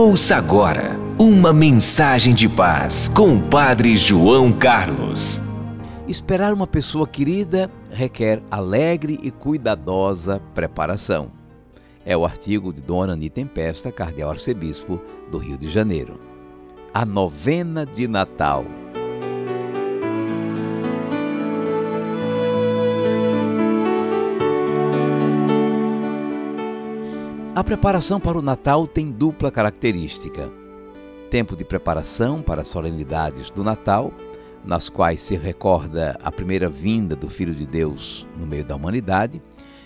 Ouça agora uma mensagem de paz com o Padre João Carlos. Esperar uma pessoa querida requer alegre e cuidadosa preparação. É o artigo de Dona Ani Tempesta, cardeal arcebispo do Rio de Janeiro. A novena de Natal. A preparação para o Natal tem dupla característica. Tempo de preparação para as solenidades do Natal, nas quais se recorda a primeira vinda do Filho de Deus no meio da humanidade,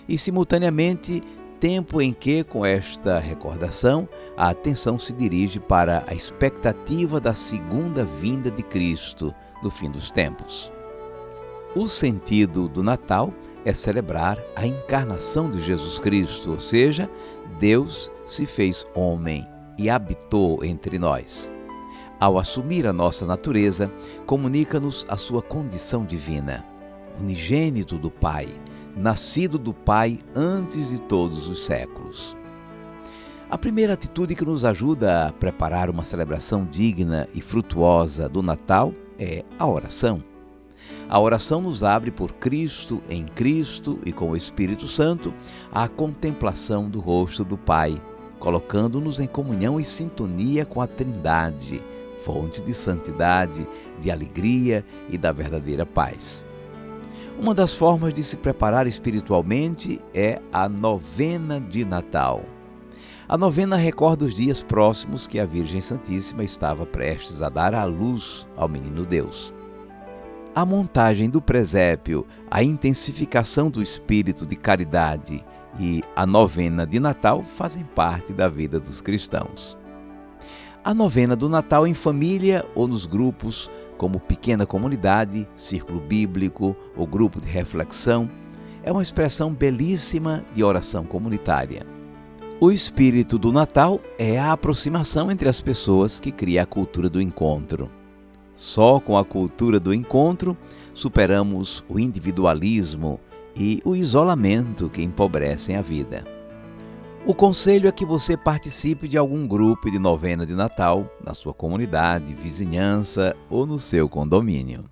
e simultaneamente tempo em que, com esta recordação, a atenção se dirige para a expectativa da segunda vinda de Cristo no fim dos tempos. O sentido do Natal é celebrar a encarnação de Jesus Cristo, ou seja, Deus se fez homem e habitou entre nós. Ao assumir a nossa natureza, comunica-nos a sua condição divina, unigênito do Pai, nascido do Pai antes de todos os séculos. A primeira atitude que nos ajuda a preparar uma celebração digna e frutuosa do Natal é a oração. A oração nos abre por Cristo, em Cristo e com o Espírito Santo à contemplação do rosto do Pai, colocando-nos em comunhão e sintonia com a Trindade, fonte de santidade, de alegria e da verdadeira paz. Uma das formas de se preparar espiritualmente é a novena de Natal. A novena recorda os dias próximos que a Virgem Santíssima estava prestes a dar à luz ao menino Deus. A montagem do presépio, a intensificação do espírito de caridade e a novena de Natal fazem parte da vida dos cristãos. A novena do Natal em família ou nos grupos, como pequena comunidade, círculo bíblico ou grupo de reflexão, é uma expressão belíssima de oração comunitária. O espírito do Natal é a aproximação entre as pessoas que cria a cultura do encontro. Só com a cultura do encontro superamos o individualismo e o isolamento que empobrecem a vida. O conselho é que você participe de algum grupo de novena de Natal na sua comunidade, vizinhança ou no seu condomínio.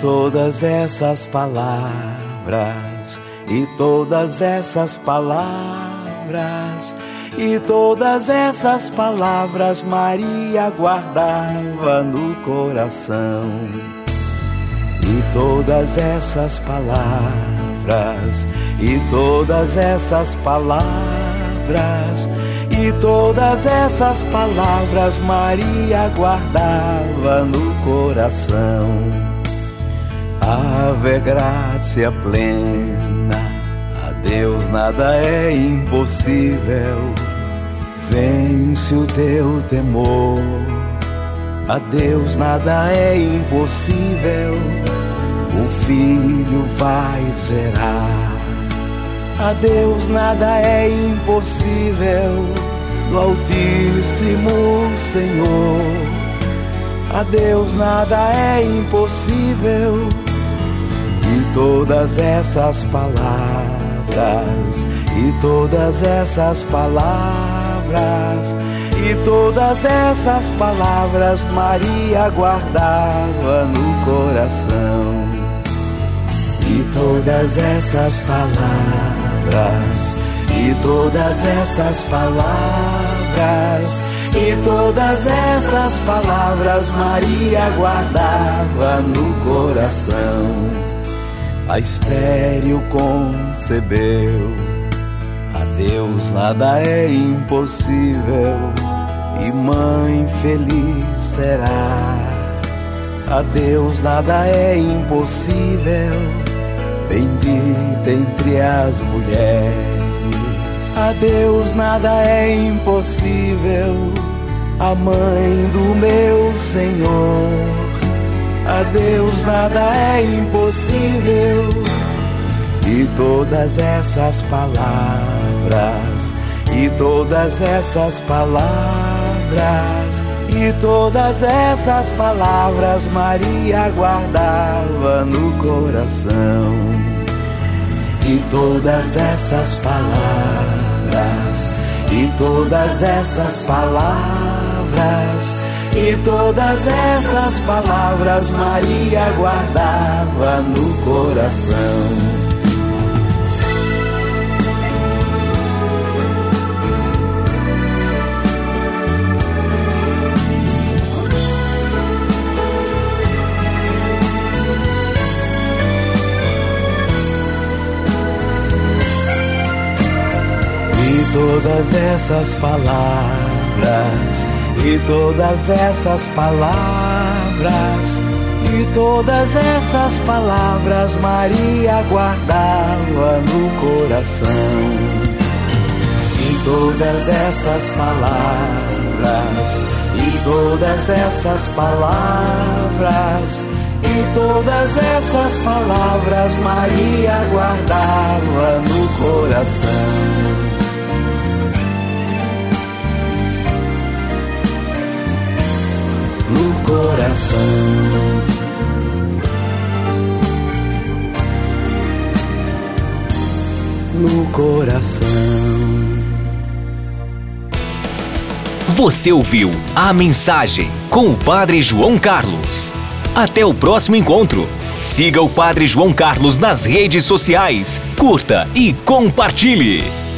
Todas essas palavras, e todas essas palavras, e todas essas palavras Maria guardava no coração. E todas essas palavras, e todas essas palavras, e todas essas palavras Maria guardava no coração. Ave gratia plena, a Deus nada é impossível. Vence o teu temor, a Deus nada é impossível. O Filho vai gerar, a Deus nada é impossível. Do Altíssimo Senhor, a Deus nada é impossível e todas essas palavras, e todas essas palavras, e todas essas palavras Maria guardava no coração. E todas essas palavras, e todas essas palavras, e todas essas palavras Maria guardava no coração a estéreo concebeu. A Deus nada é impossível, e mãe feliz será. A Deus nada é impossível, bendita entre as mulheres. A Deus nada é impossível, a mãe do meu Senhor a Deus nada é impossível. E todas essas palavras, e todas essas palavras, e todas essas palavras Maria guardava no coração. E todas essas palavras, e todas essas palavras, e todas essas palavras Maria guardava no coração. todas essas palavras, e todas essas palavras, e todas essas palavras Maria guardava no coração. E todas essas palavras, e todas essas palavras, e todas essas palavras Maria guardava no coração. Coração. No coração. Você ouviu a mensagem com o Padre João Carlos. Até o próximo encontro. Siga o Padre João Carlos nas redes sociais, curta e compartilhe.